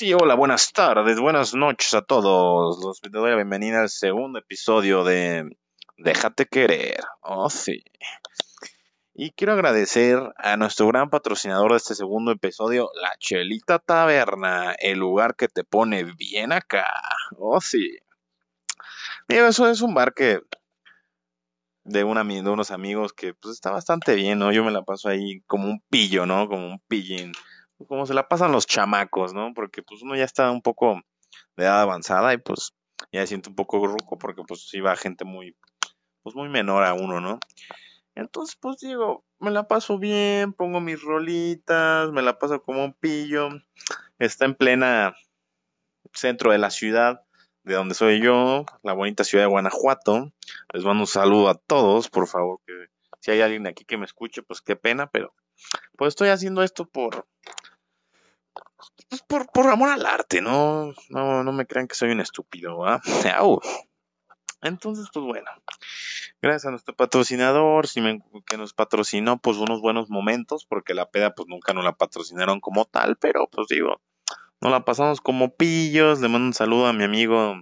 Sí, hola, buenas tardes, buenas noches a todos. Los doy la bienvenida al segundo episodio de Déjate querer. Oh, sí. Y quiero agradecer a nuestro gran patrocinador de este segundo episodio, La Chelita Taberna, el lugar que te pone bien acá. Oh, sí. Mira, eso es un bar que de, una, de unos amigos que pues está bastante bien, ¿no? Yo me la paso ahí como un pillo, ¿no? Como un pillín como se la pasan los chamacos, ¿no? Porque pues uno ya está un poco de edad avanzada y pues ya se siente un poco ruco porque pues iba gente muy, pues muy menor a uno, ¿no? Entonces pues digo, me la paso bien, pongo mis rolitas, me la paso como un pillo, está en plena centro de la ciudad de donde soy yo, la bonita ciudad de Guanajuato. Les mando un saludo a todos, por favor, que si hay alguien aquí que me escuche, pues qué pena, pero pues estoy haciendo esto por pues, por, por amor al arte, ¿no? No, no me crean que soy un estúpido, ¿ah? Entonces, pues bueno, gracias a nuestro patrocinador, que nos patrocinó pues unos buenos momentos, porque la peda pues nunca nos la patrocinaron como tal, pero pues digo, nos la pasamos como pillos, le mando un saludo a mi amigo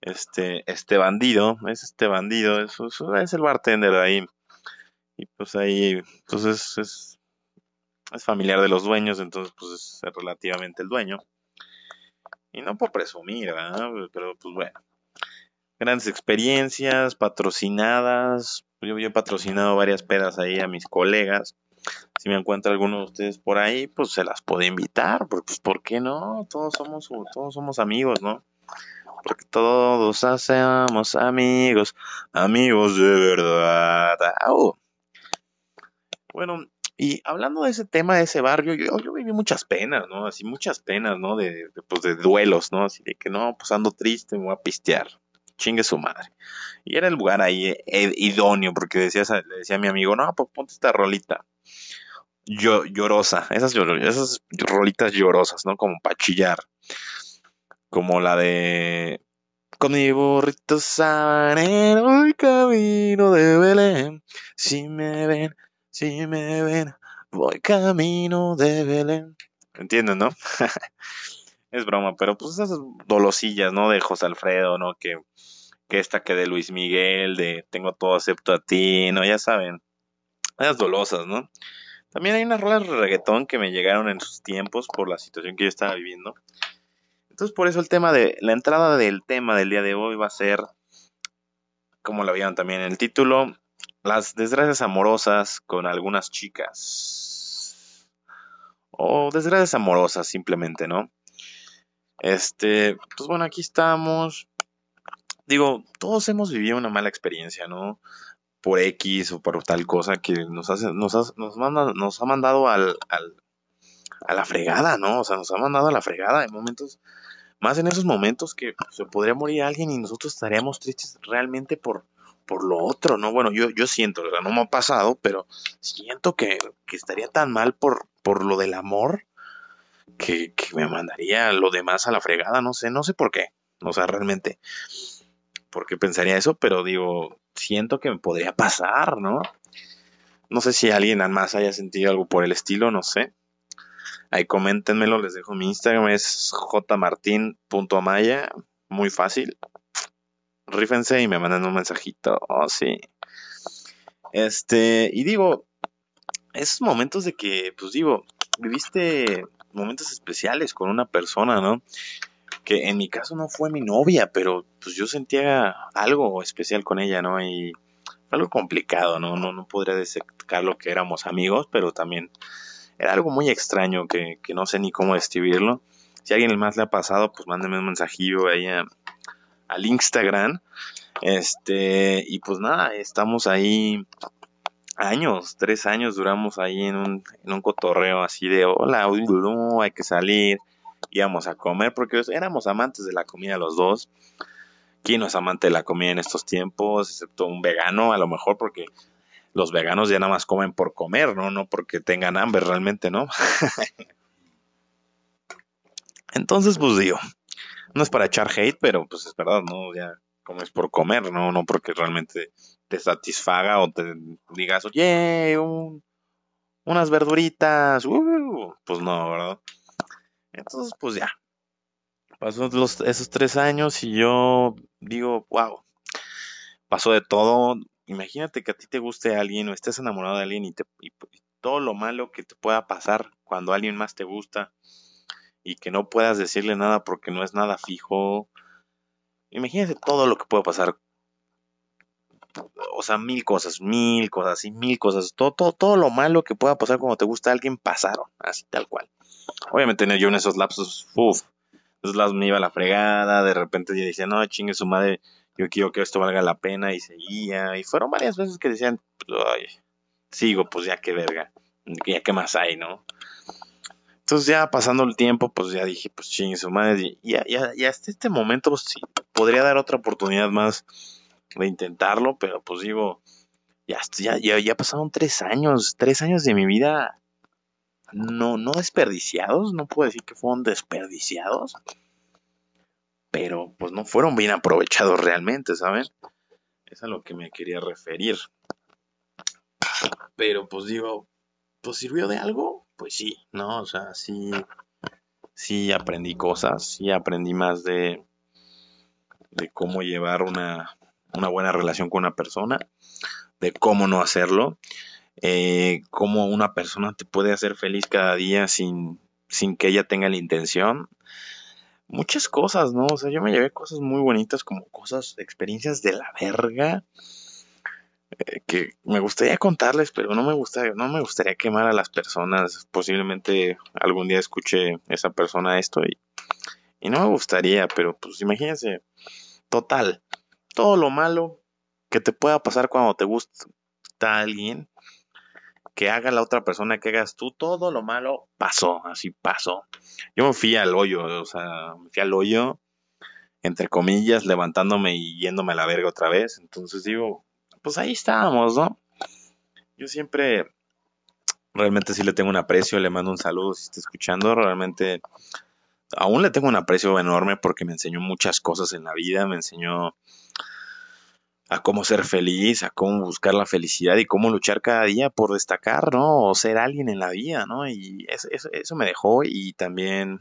este, este bandido, es este bandido, es, es el bartender de ahí, y pues ahí, pues es es familiar de los dueños, entonces pues es relativamente el dueño. Y no por presumir, ¿verdad? Pero pues bueno. Grandes experiencias, patrocinadas. Yo, he patrocinado varias pedas ahí a mis colegas. Si me encuentra alguno de ustedes por ahí, pues se las puedo invitar. Porque, pues, ¿por qué no? Todos somos, todos somos amigos, ¿no? Porque todos hacemos amigos, amigos de verdad. Bueno, y hablando de ese tema, de ese barrio, yo, yo viví muchas penas, ¿no? Así muchas penas, ¿no? De, pues de duelos, ¿no? Así de que no, pues ando triste, me voy a pistear. Chingue su madre. Y era el lugar ahí eh, idóneo, porque decía, le decía a mi amigo, no, pues ponte esta rolita. Yo, llorosa, esas, esas rolitas llorosas, ¿no? Como para chillar. Como la de con mi burrito sabanero y camino de Belén. Si me ven, si me ven, voy camino de Belén. ¿Entienden, no? es broma, pero pues esas dolosillas, ¿no? De José Alfredo, ¿no? Que, que esta que de Luis Miguel, de Tengo todo acepto a ti, ¿no? Ya saben. Esas dolosas, ¿no? También hay unas rolas de reggaetón que me llegaron en sus tiempos por la situación que yo estaba viviendo. Entonces, por eso el tema de. La entrada del tema del día de hoy va a ser. Como lo vieron también en el título, las desgracias amorosas con algunas chicas. O desgracias amorosas simplemente, ¿no? Este, pues bueno, aquí estamos. Digo, todos hemos vivido una mala experiencia, ¿no? Por X o por tal cosa que nos, hace, nos, nos, manda, nos ha mandado al, al, a la fregada, ¿no? O sea, nos ha mandado a la fregada en momentos, más en esos momentos que se podría morir alguien y nosotros estaríamos tristes realmente por, por lo otro, ¿no? Bueno, yo, yo siento, ¿verdad? No me ha pasado, pero siento que, estaría tan mal por, por lo del amor que, que, me mandaría lo demás a la fregada, no sé, no sé por qué, o sea, realmente, por qué pensaría eso, pero digo, siento que me podría pasar, ¿no? No sé si alguien más haya sentido algo por el estilo, no sé. Ahí coméntenmelo, les dejo mi Instagram, es jmartin.amaya, muy fácil rífense y me mandan un mensajito. Oh, sí. Este, y digo, esos momentos de que, pues digo, viviste momentos especiales con una persona, ¿no? Que en mi caso no fue mi novia, pero pues yo sentía algo especial con ella, ¿no? Y fue algo complicado, ¿no? No, no podría decir lo que éramos amigos, pero también era algo muy extraño que, que no sé ni cómo describirlo. Si a alguien más le ha pasado, pues mándeme un mensajillo ahí a, al Instagram. Este, y pues nada, estamos ahí años, tres años duramos ahí en un, en un cotorreo así de hola, hay que salir, íbamos a comer, porque éramos amantes de la comida los dos. ¿Quién no es amante de la comida en estos tiempos? Excepto un vegano, a lo mejor porque los veganos ya nada más comen por comer, ¿no? No porque tengan hambre realmente, ¿no? Entonces, pues digo, no es para echar hate, pero pues es verdad, ¿no? Ya comes por comer, ¿no? No porque realmente te satisfaga o te digas, oye, unas verduritas, uh, pues no, ¿verdad? Entonces, pues ya. Pasó los, esos tres años y yo digo, wow, pasó de todo. Imagínate que a ti te guste alguien o estés enamorado de alguien y, te, y todo lo malo que te pueda pasar cuando alguien más te gusta y que no puedas decirle nada porque no es nada fijo. Imagínate todo lo que puede pasar. O sea, mil cosas, mil cosas y mil cosas. Todo, todo, todo lo malo que pueda pasar cuando te gusta alguien pasaron, así tal cual. Obviamente yo en esos lapsos, uff, esos lapsos me iba a la fregada, de repente yo decía, no, chingue su madre, yo quiero que esto valga la pena y seguía. Y fueron varias veces que decían, ay, sigo, pues ya que verga, ya qué más hay, ¿no? Entonces ya pasando el tiempo, pues ya dije, pues chingue su madre, y ya, ya, ya hasta este momento, pues sí, podría dar otra oportunidad más de intentarlo, pero pues digo, ya, ya, ya, pasaron tres años, tres años de mi vida no, no desperdiciados, no puedo decir que fueron desperdiciados, pero pues no fueron bien aprovechados realmente, ¿saben? Es a lo que me quería referir. Pero pues digo, pues sirvió de algo, pues sí, ¿no? O sea, sí, sí aprendí cosas, sí aprendí más de, de cómo llevar una, una buena relación con una persona, de cómo no hacerlo, eh, cómo una persona te puede hacer feliz cada día sin, sin que ella tenga la intención. Muchas cosas, ¿no? O sea, yo me llevé cosas muy bonitas como cosas, experiencias de la verga eh, que me gustaría contarles, pero no me gustaría, no me gustaría quemar a las personas. Posiblemente algún día escuche esa persona esto y, y no me gustaría, pero pues imagínense, total, todo lo malo que te pueda pasar cuando te gusta alguien, que haga la otra persona, que hagas tú, todo lo malo pasó, así pasó. Yo me fui al hoyo, o sea, me fui al hoyo, entre comillas, levantándome y yéndome a la verga otra vez. Entonces digo, pues ahí estábamos, ¿no? Yo siempre, realmente sí le tengo un aprecio, le mando un saludo si está escuchando, realmente aún le tengo un aprecio enorme porque me enseñó muchas cosas en la vida, me enseñó a cómo ser feliz, a cómo buscar la felicidad y cómo luchar cada día por destacar, ¿no? O ser alguien en la vida, ¿no? Y eso, me dejó y también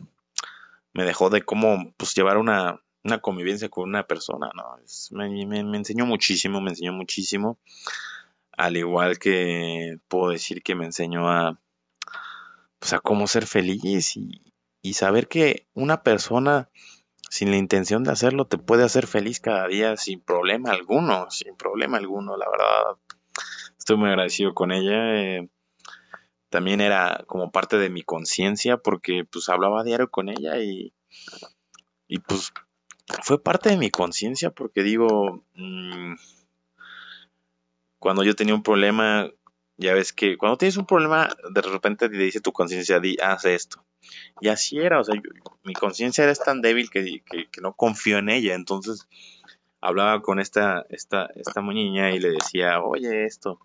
me dejó de cómo pues llevar una, una convivencia con una persona, ¿no? me, enseñó muchísimo, me enseñó muchísimo. Al igual que puedo decir que me enseñó a, pues a cómo ser feliz y, y saber que una persona sin la intención de hacerlo te puede hacer feliz cada día sin problema alguno, sin problema alguno, la verdad. Estoy muy agradecido con ella. Eh, también era como parte de mi conciencia porque pues hablaba diario con ella y, y pues fue parte de mi conciencia porque digo, mm, cuando yo tenía un problema, ya ves que cuando tienes un problema, de repente te dice tu conciencia, di, haz esto. Y así era, o sea, mi conciencia era tan débil que, no confío en ella. Entonces hablaba con esta, esta, esta niña y le decía, oye, esto.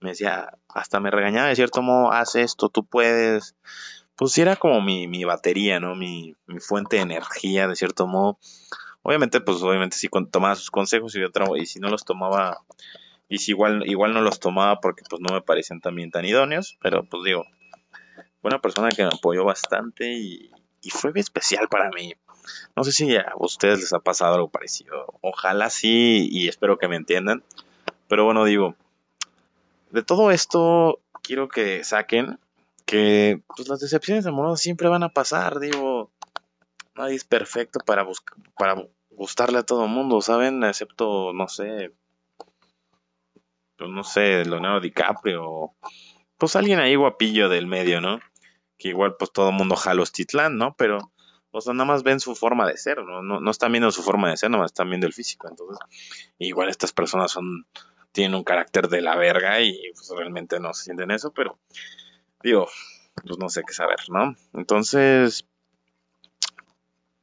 Me decía, hasta me regañaba de cierto modo, haz esto, tú puedes. Pues era como mi, mi batería, ¿no? Mi, mi fuente de energía, de cierto modo. Obviamente, pues obviamente sí tomaba sus consejos y, otra, y si no los tomaba, y si igual, igual no los tomaba porque pues no me parecían también tan idóneos, pero pues digo, fue una persona que me apoyó bastante y, y fue especial para mí. No sé si a ustedes les ha pasado algo parecido. Ojalá sí y espero que me entiendan. Pero bueno, digo, de todo esto quiero que saquen que pues, las decepciones amorosas siempre van a pasar. Digo, nadie es perfecto para, para gustarle a todo el mundo, ¿saben? Excepto, no sé, pues, no sé, Leonardo DiCaprio, pues alguien ahí guapillo del medio, ¿no? Que igual pues todo el mundo jala Titlán, ¿no? Pero, o sea, nada más ven su forma de ser, ¿no? No, no están viendo su forma de ser, nada más están viendo el físico. Entonces, igual estas personas son, tienen un carácter de la verga y pues, realmente no se sienten eso, pero digo, pues no sé qué saber, ¿no? Entonces,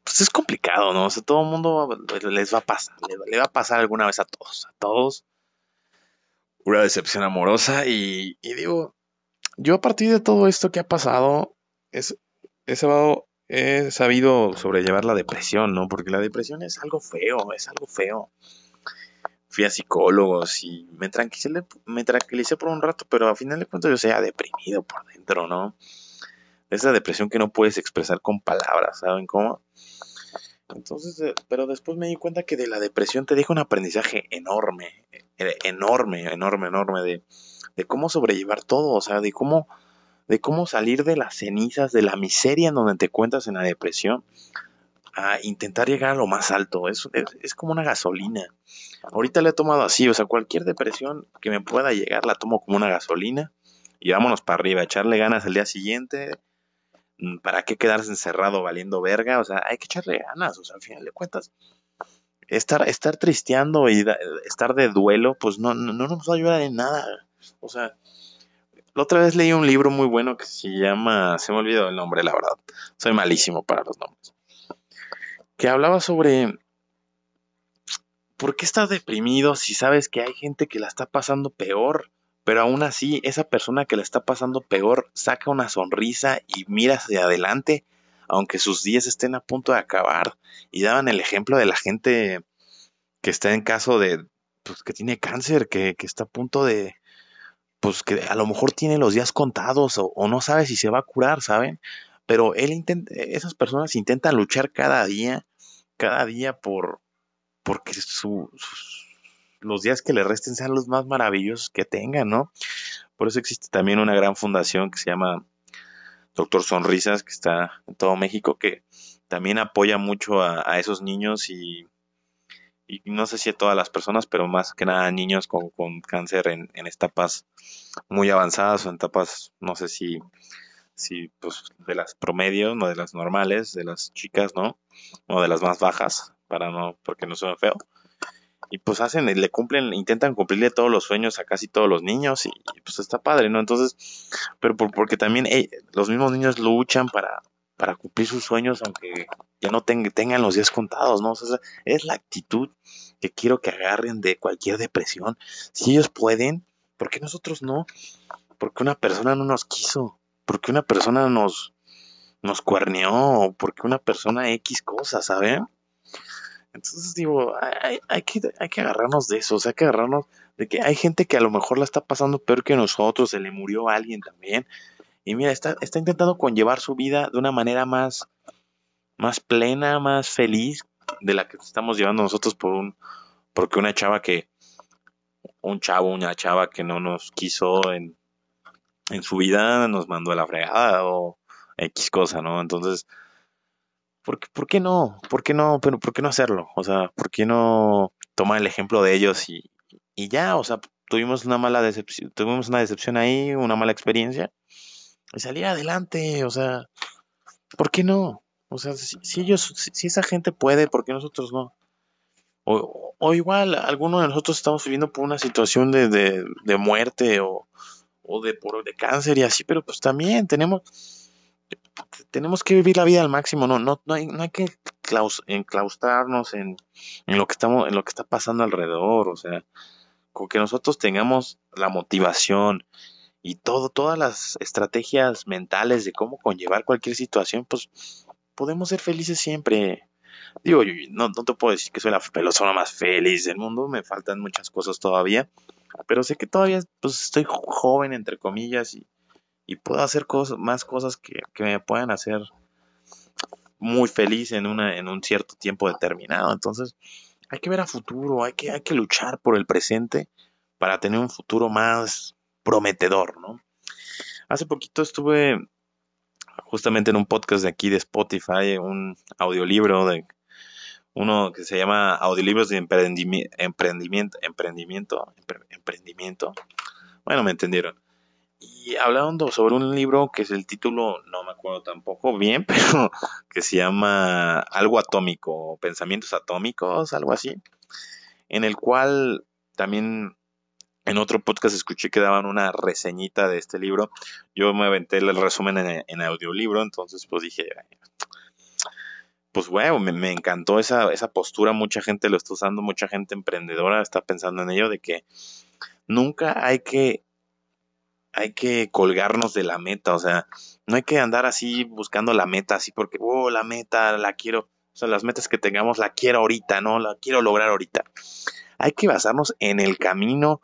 pues es complicado, ¿no? O sea, todo el mundo les va a pasar, le, va a pasar alguna vez a todos, a todos. Una decepción amorosa y, digo, yo a partir de todo esto que ha pasado, es, he, sabido, he sabido sobrellevar la depresión, ¿no? Porque la depresión es algo feo, es algo feo. Fui a psicólogos y me tranquilicé, me tranquilicé por un rato, pero al final de cuentas yo sea deprimido por dentro, ¿no? esa depresión que no puedes expresar con palabras, ¿saben cómo? Entonces, eh, pero después me di cuenta que de la depresión te deja un aprendizaje enorme, eh, enorme, enorme, enorme de, cómo sobrellevar todo, o sea, de cómo, de cómo salir de las cenizas, de la miseria en donde te encuentras en la depresión, a intentar llegar a lo más alto. Es, es, como una gasolina. Ahorita le he tomado así, o sea, cualquier depresión que me pueda llegar la tomo como una gasolina y vámonos para arriba, echarle ganas el día siguiente. Mm, ¿Para qué quedarse encerrado valiendo verga? O sea, hay que echarle ganas, o sea, al final de cuentas. Estar, estar tristeando y estar de duelo, pues no, no, no nos va a ayudar en nada. O sea, la otra vez leí un libro muy bueno que se llama, se me olvidó el nombre, la verdad. Soy malísimo para los nombres. Que hablaba sobre ¿por qué estás deprimido si sabes que hay gente que la está pasando peor? Pero aún así, esa persona que la está pasando peor saca una sonrisa y mira hacia adelante, aunque sus días estén a punto de acabar. Y daban el ejemplo de la gente que está en caso de, pues que tiene cáncer, que, que está a punto de, pues que a lo mejor tiene los días contados o, no sabe si se va a curar, ¿saben? Pero él intenta, esas personas intentan luchar cada día, cada día por, porque su, los días que le resten sean los más maravillosos que tengan, ¿no? Por eso existe también una gran fundación que se llama Doctor Sonrisas, que está en todo México, que también apoya mucho a esos niños y no sé si a todas las personas, pero más que nada a niños con, cáncer en, en, etapas muy avanzadas o en etapas, no sé si, si pues de las promedios, no de las normales, de las chicas, ¿no? O de las más bajas, para no, porque no suena feo. Y pues hacen, le cumplen, intentan cumplirle todos los sueños a casi todos los niños y, pues está padre, ¿no? Entonces, pero porque también los mismos niños luchan para, para cumplir sus sueños, aunque ya no tengan los días contados, ¿no? es la actitud que quiero que agarren de cualquier depresión. Si ellos pueden, ¿por qué nosotros no? Porque una persona no nos quiso, porque una persona nos, nos cuerneó, porque una persona X cosa, ¿saben? Entonces digo, hay, hay, que, hay que agarrarnos de eso, o sea, hay que agarrarnos de que hay gente que a lo mejor la está pasando peor que nosotros, se le murió a alguien también, y mira, está, está intentando conllevar su vida de una manera más, más plena, más feliz de la que estamos llevando nosotros por un, porque una chava que, un chavo, una chava que no nos quiso en, en su vida nos mandó a la fregada o X cosa, ¿no? Entonces, ¿por ¿por qué no? ¿Por qué no? Pero, ¿por qué no hacerlo? O sea, ¿por qué no tomar el ejemplo de ellos y, y ya? O sea, tuvimos una mala decepción, tuvimos una decepción ahí, una mala experiencia y salir adelante, o sea, ¿por qué no? O sea, si, ellos, si, esa gente puede, ¿por qué nosotros no? O, o, igual, alguno de nosotros estamos viviendo por una situación de, de, de muerte o, o de, por, de cáncer y así, pero pues también tenemos, tenemos que vivir la vida al máximo, no, no, no hay, no hay que enclaustrarnos en, lo que estamos, en lo que está pasando alrededor, o sea, con que nosotros tengamos la motivación y todo, todas las estrategias mentales de cómo conllevar cualquier situación, pues podemos ser felices siempre. Digo, no, no te puedo decir que soy la persona más feliz del mundo, me faltan muchas cosas todavía, pero sé que todavía pues, estoy joven, entre comillas, y, y puedo hacer cosas, más cosas que, que, me puedan hacer muy feliz en, una, en un cierto tiempo determinado. Entonces, hay que ver a futuro, hay que, hay que luchar por el presente para tener un futuro más, prometedor, ¿no? Hace poquito estuve justamente en un podcast de aquí de Spotify, un audiolibro de uno que se llama Audiolibros de emprendimiento, emprendimiento, emprendimiento, emprendimiento. Bueno, me entendieron. Y hablando sobre un libro que es el título, no me acuerdo tampoco bien, pero que se llama Algo Atómico, Pensamientos Atómicos, algo así, en el cual también en otro podcast escuché que daban una reseñita de este libro. Yo me aventé el resumen en, audiolibro, entonces pues dije, pues bueno, me, encantó esa, esa postura. Mucha gente lo está usando, mucha gente emprendedora está pensando en ello, de que nunca hay que, hay que colgarnos de la meta, o sea, no hay que andar así buscando la meta, así porque, oh, la meta la quiero, o sea, las metas que tengamos la quiero ahorita, no, la quiero lograr ahorita. Hay que basarnos en el camino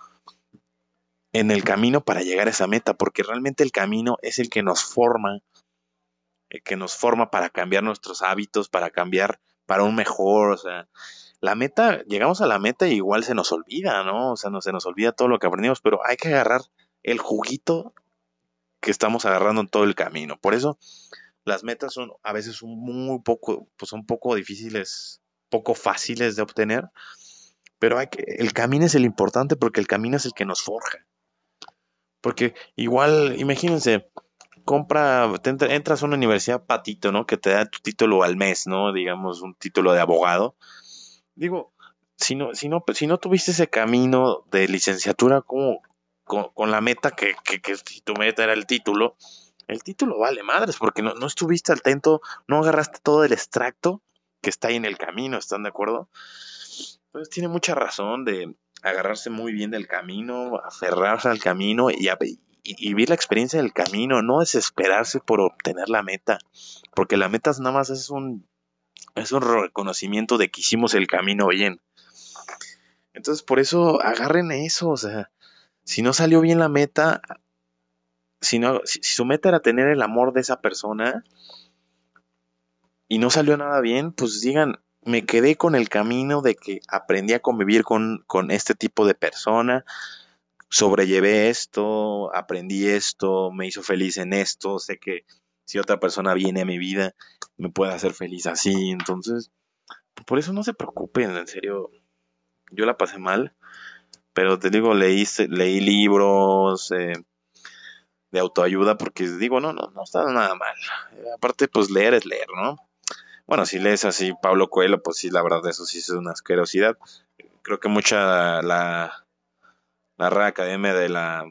en el camino para llegar a esa meta, porque realmente el camino es el que nos forma eh, que nos forma para cambiar nuestros hábitos, para cambiar para un mejor, o sea, la meta, llegamos a la meta y igual se nos olvida, ¿no? O sea, no se nos olvida todo lo que aprendimos, pero hay que agarrar el juguito que estamos agarrando en todo el camino. Por eso las metas son a veces muy poco, pues son poco difíciles, poco fáciles de obtener, pero hay que, el camino es el importante porque el camino es el que nos forja. Porque igual, imagínense, compra, entras a una universidad patito, ¿no? Que te da tu título al mes, ¿no? Digamos, un título de abogado. Digo, si no, si no, si no tuviste ese camino de licenciatura como con, la meta que, si tu meta era el título, el título vale madres, porque no, no estuviste atento, no agarraste todo el extracto que está ahí en el camino, ¿están de acuerdo? Entonces tiene mucha razón de agarrarse muy bien del camino, aferrarse al camino y, y, vivir la experiencia del camino, no desesperarse por obtener la meta, porque la meta nada más es un, es un reconocimiento de que hicimos el camino bien. Entonces por eso agarren eso, o sea, si no salió bien la meta, si, si, su meta era tener el amor de esa persona y no salió nada bien, pues digan, me quedé con el camino de que aprendí a convivir con, con este tipo de persona, sobrellevé esto, aprendí esto, me hizo feliz en esto, sé que si otra persona viene a mi vida, me puede hacer feliz así, entonces, por eso no se preocupen, en serio, yo la pasé mal, pero te digo, leí, leí libros, eh, de autoayuda porque digo, no, no, no está nada mal. aparte, pues leer es leer, ¿no? Bueno, si lees así Pablo Coelho, pues sí, la verdad, eso sí es una asquerosidad. Creo que mucha la, la Academia de la,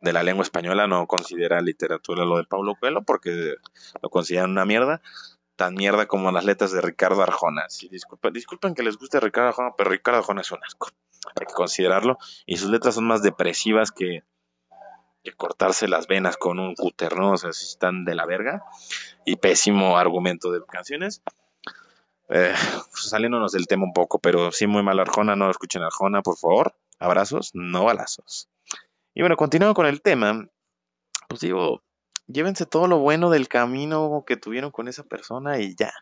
de la Lengua Española no considera literatura lo de Pablo Coelho porque lo consideran una mierda. Tan mierda como las letras de Ricardo Arjona. Sí, disculpen que les guste Ricardo Arjona, pero Ricardo Arjona es un asco. Hay que considerarlo. Y sus letras son más depresivas que, cortarse las venas con un cúter, ¿no? O sea, están de la verga. Y pésimo argumento de canciones. Eh, pues, saliéndonos del tema un poco, pero sí muy mal Arjona, no escuchen Arjona, por favor. Abrazos, no balazos. Y bueno, continuando con el tema, pues digo, llévense todo lo bueno del camino que tuvieron con esa persona y ya.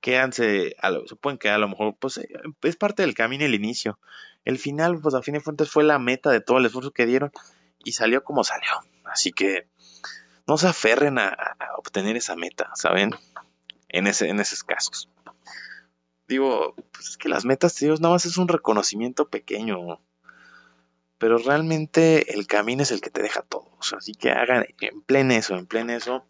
Quédanse, a lo, se pueden quedar a lo mejor, pues eh, es parte del camino el inicio. El final, pues a fin de cuentas fue la meta de todo el esfuerzo que dieron y salió como salió. Así que no se aferren a, obtener esa meta, ¿saben? En, ese, en esos casos. Digo, pues es que las metas, Dios, nada más es un reconocimiento pequeño. Pero realmente el camino es el que te deja todo. así que hagan, en pleno eso, en pleno eso.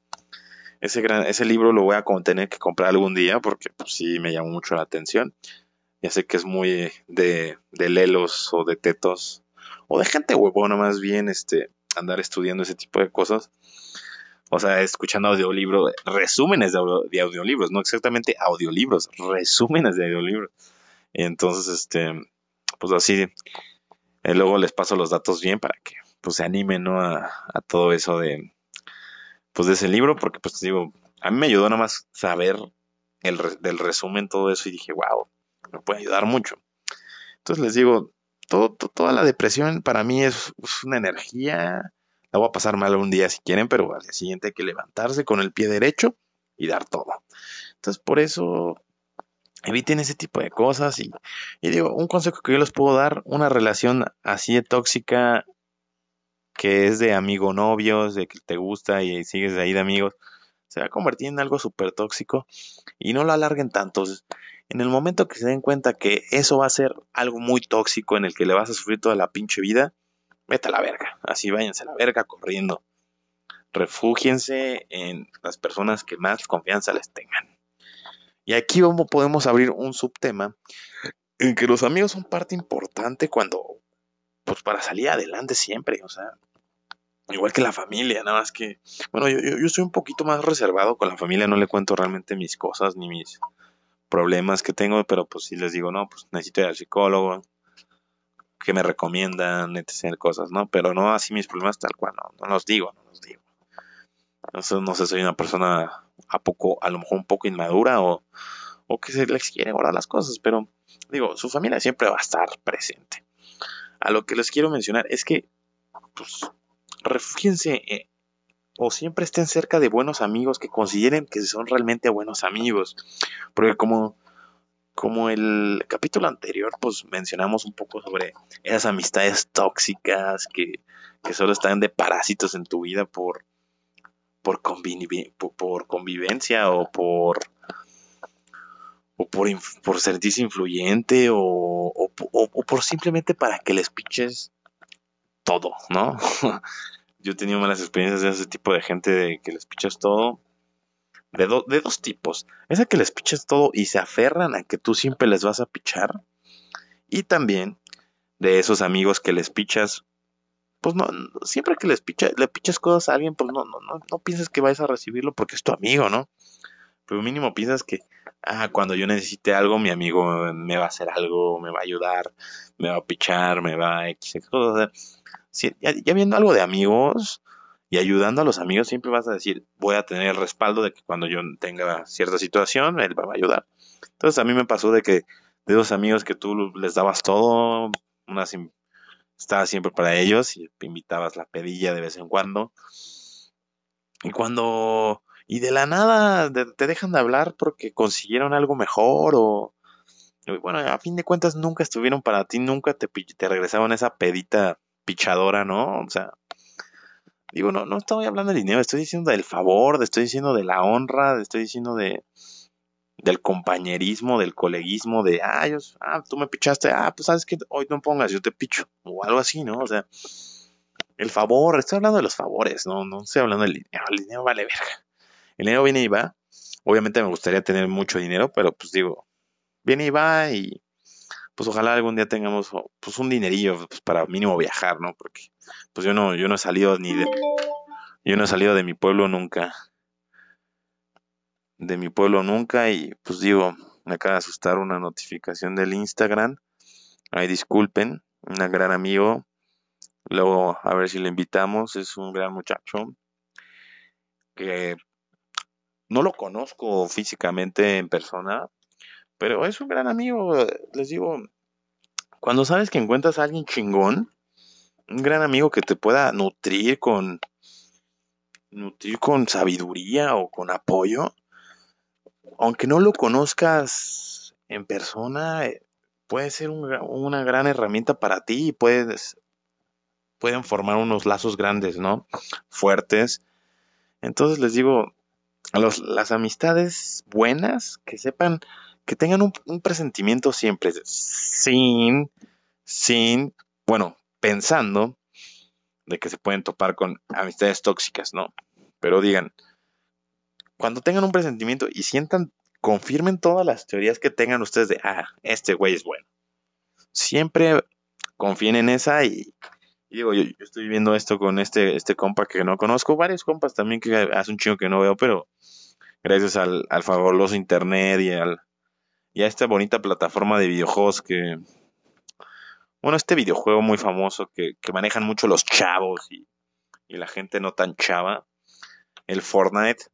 Ese, gran, ese libro lo voy a tener que comprar algún día porque pues, sí me llamó mucho la atención. Ya sé que es muy de, de lelos o de tetos o de gente huevona más bien, este, andar estudiando ese tipo de cosas. O sea, escuchando audiolibros, resúmenes de, audiolibros, no exactamente audiolibros, resúmenes de audiolibros. Y entonces, este, pues así, eh, luego les paso los datos bien para que pues se animen ¿no? a, todo eso de, pues de ese libro, porque pues digo, a mí me ayudó nada más saber el del resumen, todo eso, y dije, wow, me puede ayudar mucho. Entonces les digo, toda la depresión para mí es, una energía. La voy a pasar mal un día si quieren, pero al día siguiente hay que levantarse con el pie derecho y dar todo. Entonces, por eso eviten ese tipo de cosas. Y, y digo, un consejo que yo les puedo dar, una relación así de tóxica que es de amigo novios, de que te gusta y sigues de ahí de amigos, se va a convertir en algo súper tóxico y no lo alarguen tanto. En el momento que se den cuenta que eso va a ser algo muy tóxico en el que le vas a sufrir toda la pinche vida, vete a la verga. Así váyanse a la verga corriendo. Refúgiense en las personas que más confianza les tengan. Y aquí vamos, podemos abrir un subtema en que los amigos son parte importante cuando, pues para salir adelante siempre, o sea, igual que la familia, nada más que, bueno, yo, yo, yo soy un poquito más reservado con la familia, no le cuento realmente mis cosas ni mis problemas que tengo, pero pues si les digo, no, pues necesito ir al psicólogo, que me recomiendan, etc. cosas, ¿no? Pero no así mis problemas tal cual, no, no los digo, no los digo. Entonces, no sé, soy una persona a poco, a lo mejor un poco inmadura o, o que se les quiere guardar las cosas, pero digo, su familia siempre va a estar presente. A lo que les quiero mencionar es que, pues, refúgiense o siempre estén cerca de buenos amigos que consideren que son realmente buenos amigos. Porque como, como el capítulo anterior, pues mencionamos un poco sobre esas amistades tóxicas que, que solo están de parásitos en tu vida por, por, por, convivencia o por o por, por influyente o, o, o, por simplemente para que les piches todo, ¿no? Yo he tenido malas experiencias de ese tipo de gente de que les pichas todo. De, de dos tipos. Esa que les pichas todo y se aferran a que tú siempre les vas a pichar. Y también de esos amigos que les pichas. Pues no, siempre que les pichas, le pichas cosas a alguien, pues no, no, no, no pienses que vais a recibirlo porque es tu amigo, ¿no? Pero mínimo piensas que, ah, cuando yo necesite algo, mi amigo me va a hacer algo, me va a ayudar, me va a pichar, me va a X, cosas ya, viendo algo de amigos y ayudando a los amigos, siempre vas a decir, voy a tener el respaldo de que cuando yo tenga cierta situación, él va a ayudar. Entonces a mí me pasó de que de dos amigos que tú les dabas todo, una estaba siempre para ellos y invitabas la pedilla de vez en cuando. Y cuando y de la nada te dejan de hablar porque consiguieron algo mejor o bueno, a fin de cuentas nunca estuvieron para ti, nunca te, te regresaban esa pedita pichadora, ¿no? O sea, digo, no, no estoy hablando de dinero, estoy diciendo del favor, estoy diciendo de la honra, estoy diciendo de del compañerismo, del coleguismo, de, ah, ah, tú me pichaste, ah, pues sabes que hoy no pongas, yo te picho, o algo así, ¿no? O sea, el favor, estoy hablando de los favores, no, no estoy hablando del dinero, el dinero vale verga. El dinero viene y va, obviamente me gustaría tener mucho dinero, pero pues digo, viene y va y pues ojalá algún día tengamos pues un dinerillo pues, para mínimo viajar, ¿no? Porque pues yo no yo no he salido ni de yo no he salido de mi pueblo nunca. De mi pueblo nunca y pues digo, me acaba de asustar una notificación del Instagram. Ay, disculpen, un gran amigo. Luego a ver si le invitamos, es un gran muchacho que no lo conozco físicamente en persona, pero es un gran amigo, les digo, cuando sabes que encuentras a alguien chingón, un gran amigo que te pueda nutrir con nutrir con sabiduría o con apoyo, aunque no lo conozcas en persona, eh, puede ser una gran herramienta para ti y puedes pueden formar unos lazos grandes, ¿no? Fuertes. Entonces les digo, los, las amistades buenas, que sepan que tengan un, presentimiento siempre sin, sin, bueno, pensando de que se pueden topar con amistades tóxicas, ¿no? Pero digan, cuando tengan un presentimiento y sientan, confirmen todas las teorías que tengan ustedes de, ah, este güey es bueno. Siempre confíen en esa y, digo, yo, estoy viendo esto con este, este compa que no conozco, varios compas también que hace un chingo que no veo, pero gracias al, al fabuloso internet y al, y a esta bonita plataforma de videojuegos que, bueno, este videojuego muy famoso que, manejan mucho los chavos y, la gente no tan chava, el Fortnite,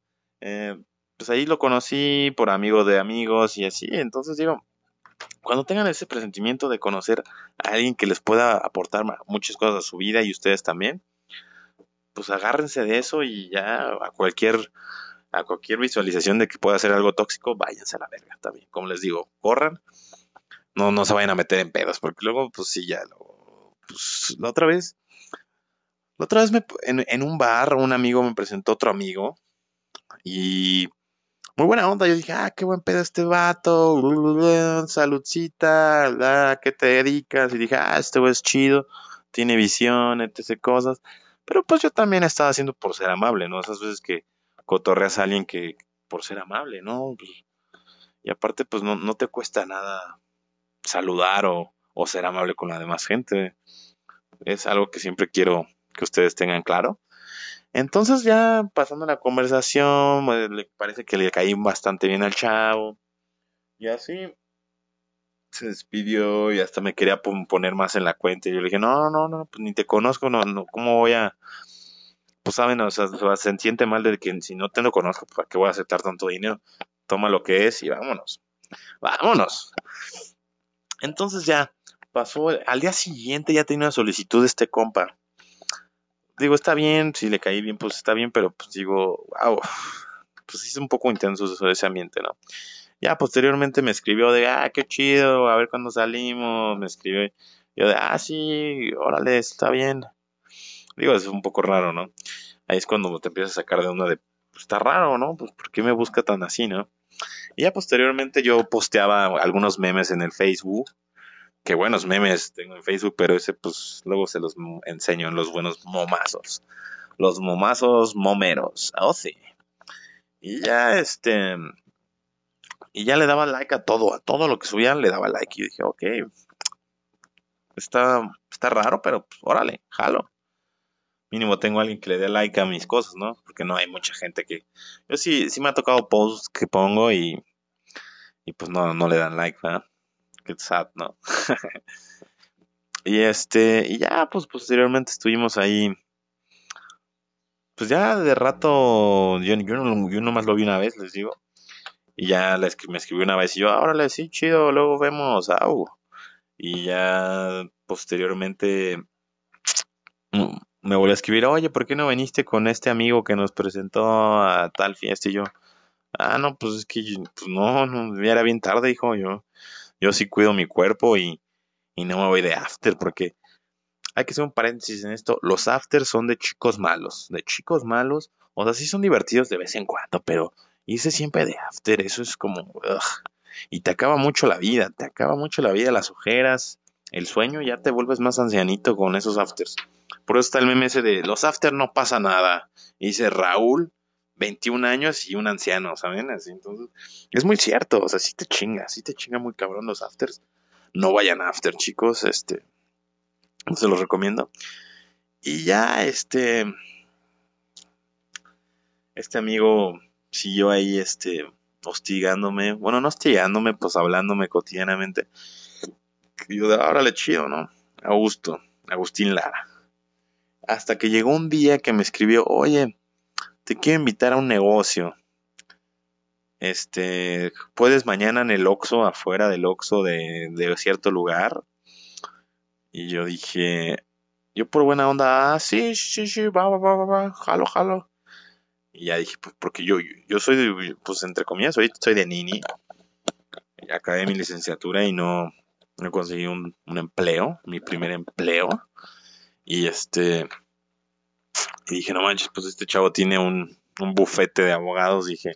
eh, pues ahí lo conocí por amigos de amigos y así, entonces digo, cuando tengan ese presentimiento de conocer a alguien que les pueda aportar muchas cosas a su vida y ustedes también, pues agárrense de eso y ya a cualquier a cualquier visualización de que pueda ser algo tóxico, váyanse a la verga también. Como les digo, corran, no, no se vayan a meter en pedos, porque luego, pues sí, ya, pues, la otra vez, la otra vez me, en, un bar un amigo me presentó otro amigo y muy buena onda, yo dije, ah, qué buen pedo este vato, saludcita, ¿a qué te dedicas? Y dije, ah, este güey es chido, tiene visión, etc. cosas. Pero pues yo también estaba haciendo por ser amable, ¿no? Esas veces que cotorreas a alguien que por ser amable, ¿no? Pues, y aparte, pues no, no te cuesta nada saludar o, o ser amable con la demás gente. Es algo que siempre quiero que ustedes tengan claro. Entonces ya pasando la conversación, pues, le parece que le caí bastante bien al chavo. Y así se despidió y hasta me quería poner más en la cuenta. Y yo le dije, no, no, no, pues ni te conozco, no, no, ¿cómo voy a, pues saben, o sea, se siente mal de que si no te lo conozco, ¿para qué voy a aceptar tanto dinero? Toma lo que es y vámonos. Vámonos. Entonces ya pasó, al día siguiente ya tenía una solicitud de este compa. Digo, está bien, si le caí bien, pues está bien, pero pues digo, wow, pues es un poco intenso eso, ese ambiente, ¿no? Ya posteriormente me escribió de, ah, qué chido, a ver cuándo salimos, me escribió, yo de, ah, sí, órale, está bien. Digo, es un poco raro, ¿no? Ahí es cuando te empiezas a sacar de una de, pues está raro, ¿no? Pues ¿por qué me busca tan así, no? Y ya posteriormente yo posteaba algunos memes en el Facebook. Que buenos memes tengo en Facebook, pero ese pues luego se los enseño en los buenos momazos. Los momazos momeros. Oh, sí. Y ya este... Y ya le daba like a todo, a todo lo que subían le daba like. Y dije, ok, está, está raro, pero pues, órale, jalo mínimo tengo alguien que le dé like a mis cosas, ¿no? Porque no hay mucha gente que... Yo sí, sí me ha tocado posts que pongo y... Y pues no, no le dan like, ¿verdad? Qué sad, ¿no? y este... Y ya, pues posteriormente estuvimos ahí... Pues ya de rato... Yo, yo, no, yo nomás lo vi una vez, les digo. Y ya me escribió una vez y yo, ahora le sí, chido, luego vemos, au. Y ya posteriormente me volvió a escribir, oye, ¿por qué no viniste con este amigo que nos presentó a tal fiesta? Y yo, ah, no, pues es que pues no, no, ya era bien tarde, hijo, yo, yo sí cuido mi cuerpo y, y no me voy de after, porque hay que hacer un paréntesis en esto, los afters son de chicos malos, de chicos malos, o sea, sí son divertidos de vez en cuando, pero hice siempre de after, eso es como, y te acaba mucho la vida, te acaba mucho la vida, las ojeras, el sueño, ya te vuelves más ancianito con esos afters. Por eso está el meme ese de los after no pasa nada. Dice Raúl, 21 años y un anciano, ¿saben? Así, entonces, es muy cierto, o sea, sí te chinga, sí te chinga muy cabrón los afters. No vayan a after, chicos, este, no se los recomiendo. Y ya, este, este amigo siguió ahí, este, hostigándome, bueno, no hostigándome, pues hablándome cotidianamente. Y yo de, órale, chido, ¿no? Augusto, Agustín Lara. Hasta que llegó un día que me escribió, oye, te quiero invitar a un negocio. Este, ¿puedes mañana en el Oxxo, afuera del Oxxo de, de cierto lugar? Y yo dije, yo por buena onda, ah, sí, sí, sí, va, va, va, va, jalo, jalo. Y ya dije, pues porque yo, yo soy, pues entre comillas, soy, soy de Nini. Acabé mi licenciatura y no, no conseguí un, un empleo, mi primer empleo. Y este. Y dije, no manches, pues este chavo tiene un, un bufete de abogados. Dije,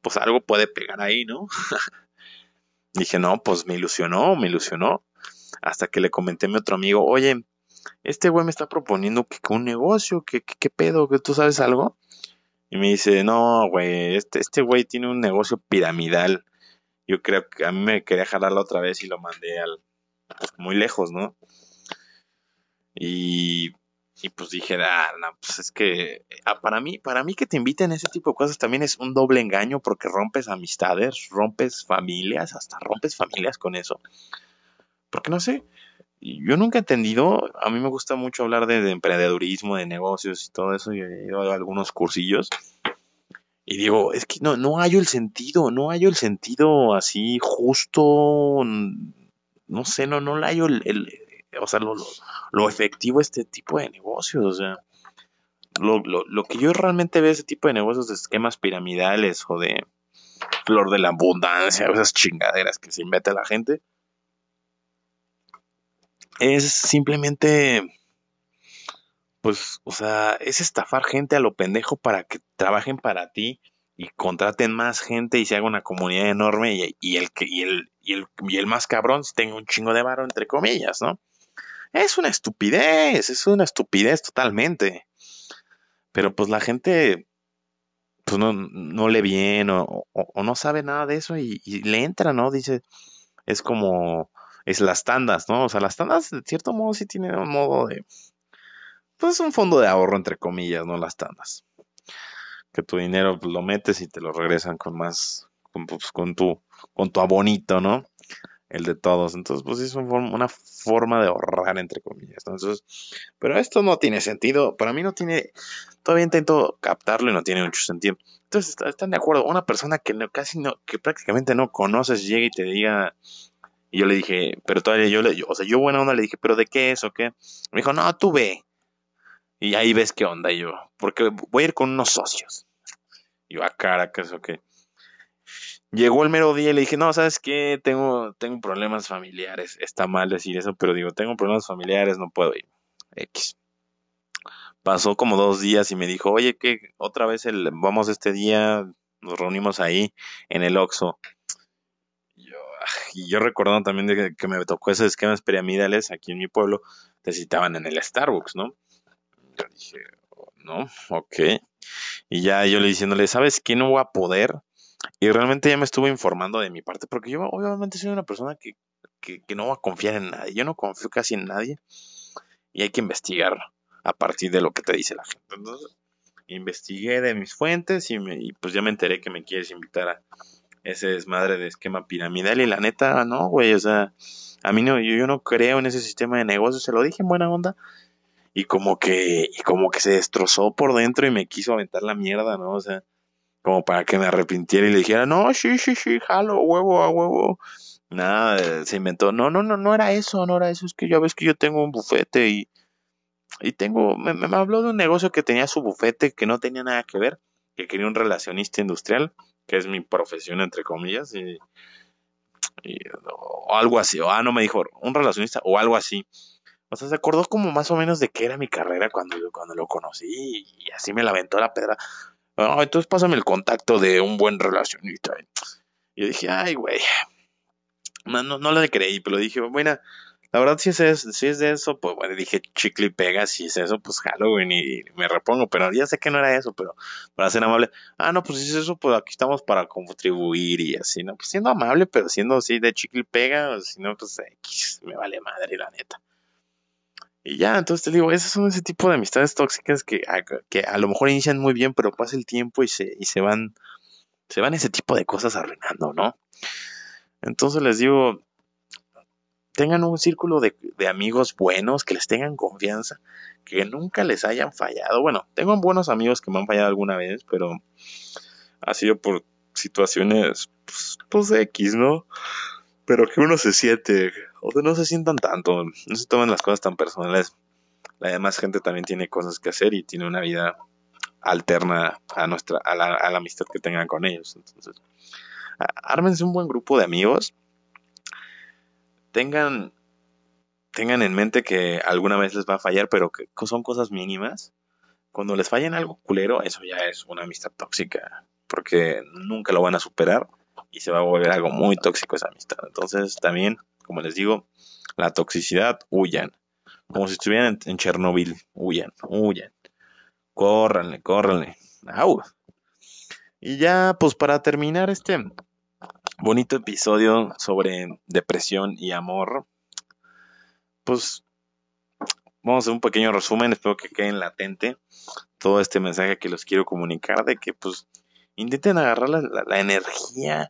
pues algo puede pegar ahí, ¿no? dije, no, pues me ilusionó, me ilusionó. Hasta que le comenté a mi otro amigo, oye, este güey me está proponiendo que, un negocio, que, pedo, que tú sabes algo. Y me dice, no, güey, este, este güey tiene un negocio piramidal. Yo creo que a mí me quería jalarla otra vez y lo mandé al, muy lejos, ¿no? Y, y pues dije, ah, no, pues es que ah, para mí, para mí que te inviten a ese tipo de cosas también es un doble engaño porque rompes amistades, rompes familias, hasta rompes familias con eso. Porque no sé, yo nunca he entendido, a mí me gusta mucho hablar de, de emprendedurismo, de negocios y todo eso, y he ido a algunos cursillos. Y digo, es que no, no hallo el sentido, no hallo el sentido así justo, no sé, no, no hallo el, el o sea, lo, lo, efectivo este tipo de negocios, o sea, lo, lo, lo que yo realmente veo ese tipo de negocios de esquemas piramidales o de flor de la abundancia, esas chingaderas que se inventa la gente, es simplemente, pues, o sea, es estafar gente a lo pendejo para que trabajen para ti y contraten más gente y se haga una comunidad enorme y, y el, y, el, y, el, y el más cabrón tenga un chingo de varo, entre comillas, ¿no? Es una estupidez, es una estupidez totalmente. Pero pues la gente pues no, no lee bien o, no sabe nada de eso y, le entra, ¿no? Dice, es como, es las tandas, ¿no? O sea, las tandas de cierto modo sí tienen un modo de, pues un fondo de ahorro entre comillas, ¿no? Las tandas. Que tu dinero pues, lo metes y te lo regresan con más, con, pues, con tu, con tu abonito, ¿no? El de todos. Entonces, pues es una forma de ahorrar, entre comillas. Entonces, pero esto no tiene sentido. Para mí no tiene, todavía intento captarlo y no tiene mucho sentido. Entonces, ¿están de acuerdo? Una persona que casi no, que prácticamente no conoces, llega y te diga, y yo le dije, pero todavía yo le, o sea, yo buena onda le dije, pero ¿de qué es o qué? Me dijo, no, tú ve. Y ahí ves qué onda yo, porque voy a ir con unos socios. Y yo a Caracas, ok. Llegó el mero día y le dije, no, ¿sabes qué? Tengo, tengo problemas familiares. Está mal decir eso, pero digo, tengo problemas familiares, no puedo ir. X. Pasó como dos días y me dijo, oye, que otra vez el, vamos este día, nos reunimos ahí en el Oxxo. Yo, y yo recordando también de que, me tocó esos esquemas piramidales aquí en mi pueblo, te citaban en el Starbucks, ¿no? Yo dije, no, ok. Y ya yo le diciéndole, ¿sabes qué? No voy a poder y realmente ya me estuve informando de mi parte, porque yo obviamente soy una persona que, no va a confiar en nadie. Yo no confío casi en nadie. Y hay que investigar a partir de lo que te dice la gente. Entonces, investigué de mis fuentes y, me, pues ya me enteré que me quieres invitar a ese desmadre de esquema piramidal. Y la neta, no, güey, o sea, a mí no, yo, yo no creo en ese sistema de negocios. Se lo dije en buena onda. Y como que, y como que se destrozó por dentro y me quiso aventar la mierda, ¿no? O sea, como para que me arrepintiera y le dijera, no, sí, sí, sí, jalo, huevo, a huevo. Nada, se inventó, no, no, no, no era eso, no era eso, es que ya ves que yo tengo un bufete y, y tengo, me, me habló de un negocio que tenía su bufete que no tenía nada que ver, que quería un relacionista industrial, que es mi profesión, entre comillas, y, o algo así, o ah, no me dijo, un relacionista o algo así. O sea, se acordó como más o menos de qué era mi carrera cuando, cuando lo conocí y así me la aventó la pedra. Ah, entonces pásame el contacto de un buen relacionista. Y yo dije, ay, güey. No, no, le creí, pero dije, bueno, la verdad, si es, eso, si es de eso, pues bueno, dije chicle y pega, si es eso, pues Halloween y, me repongo, pero ya sé que no era eso, pero para ser amable, ah, no, pues si es eso, pues aquí estamos para contribuir y así, ¿no? Pues siendo amable, pero siendo así de chicle y pega, si no, pues me vale madre, la neta. Y ya, entonces te digo, esas son ese tipo de amistades tóxicas que a, que a lo mejor inician muy bien, pero pasa el tiempo y se, y se van, se van ese tipo de cosas arruinando, ¿no? Entonces les digo, tengan un círculo de, de, amigos buenos, que les tengan confianza, que nunca les hayan fallado. Bueno, tengo buenos amigos que me han fallado alguna vez, pero ha sido por situaciones, pues, pues X, ¿no? Pero que uno se siente o que no se sientan tanto, no se tomen las cosas tan personales. La demás gente también tiene cosas que hacer y tiene una vida alterna a nuestra a la, amistad que tengan con ellos. Entonces, ármense un buen grupo de amigos. Tengan tengan en mente que alguna vez les va a fallar, pero que son cosas mínimas. Cuando les fallen algo culero, eso ya es una amistad tóxica, porque nunca lo van a superar y se va a volver algo muy tóxico esa amistad. Entonces, también como les digo, la toxicidad, huyan. Como si estuvieran en, Chernobyl, huyan, huyan. Córranle, córranle. ¡Au! Y ya, pues para terminar este bonito episodio sobre depresión y amor, pues vamos a hacer un pequeño resumen, espero que queden latente todo este mensaje que les quiero comunicar de que pues intenten agarrar la energía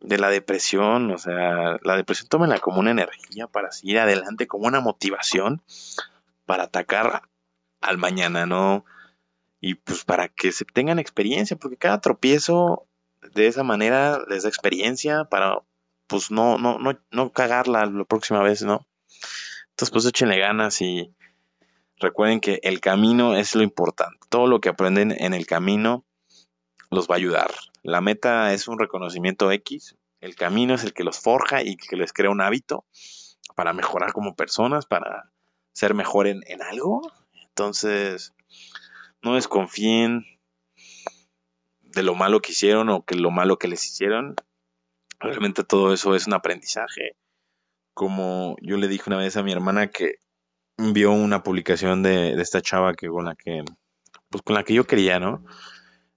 de la depresión, o sea, la depresión tómenla como una energía para seguir adelante, como una motivación para atacar al mañana, ¿no? Y pues para que se tengan experiencia, porque cada tropiezo de esa manera les da experiencia para pues no, no, no, no cagarla la próxima vez, ¿no? Entonces pues échenle ganas y recuerden que el camino es lo importante. Todo lo que aprenden en el camino los va a ayudar. La meta es un reconocimiento X, el camino es el que los forja y que les crea un hábito para mejorar como personas, para ser mejor en, algo. Entonces, no desconfíen de lo malo que hicieron o que lo malo que les hicieron. Realmente todo eso es un aprendizaje. Como yo le dije una vez a mi hermana que vio una publicación de, de esta chava que con la que pues con la que yo quería, ¿no?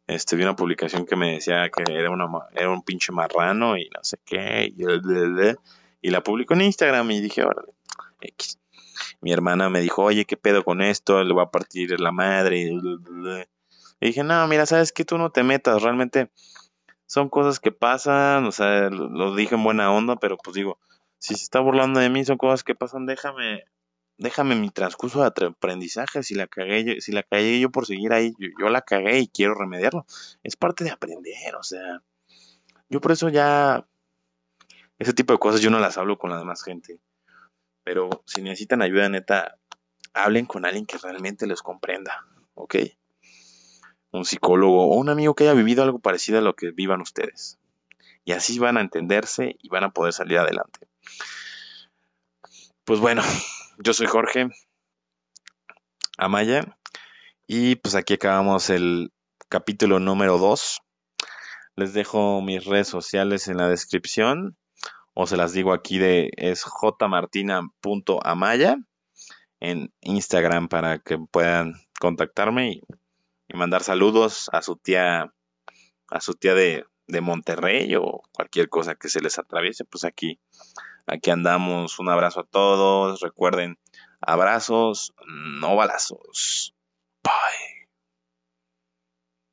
Este, vi una publicación que me decía que era, una, era un pinche marrano y no sé qué, y, la publicó en Instagram y dije, órale, X. Mi hermana me dijo, oye, ¿qué pedo con esto? Le voy a partir la madre. Y dije, no, mira, sabes que tú no te metas, realmente son cosas que pasan, o sea, lo dije en buena onda, pero pues digo, si se está burlando de mí, son cosas que pasan, déjame déjame mi transcurso de aprendizaje, si la cagué yo, por seguir ahí, yo, la cagué y quiero remediarlo. Es parte de aprender, o sea, yo por eso ya ese tipo de cosas yo no las hablo con la demás gente. Pero si necesitan ayuda neta, hablen con alguien que realmente les comprenda, ¿ok? Un psicólogo o un amigo que haya vivido algo parecido a lo que vivan ustedes. Y así van a entenderse y van a poder salir adelante. Pues bueno, yo soy Jorge Amaya y pues aquí acabamos el capítulo número 2. Les dejo mis redes sociales en la descripción o se las digo aquí de es jmartina.amaya en Instagram para que puedan contactarme y, mandar saludos a su tía a su tía de, de Monterrey o cualquier cosa que se les atraviese, pues aquí aquí andamos. Un abrazo a todos. Recuerden, abrazos, no balazos. Bye.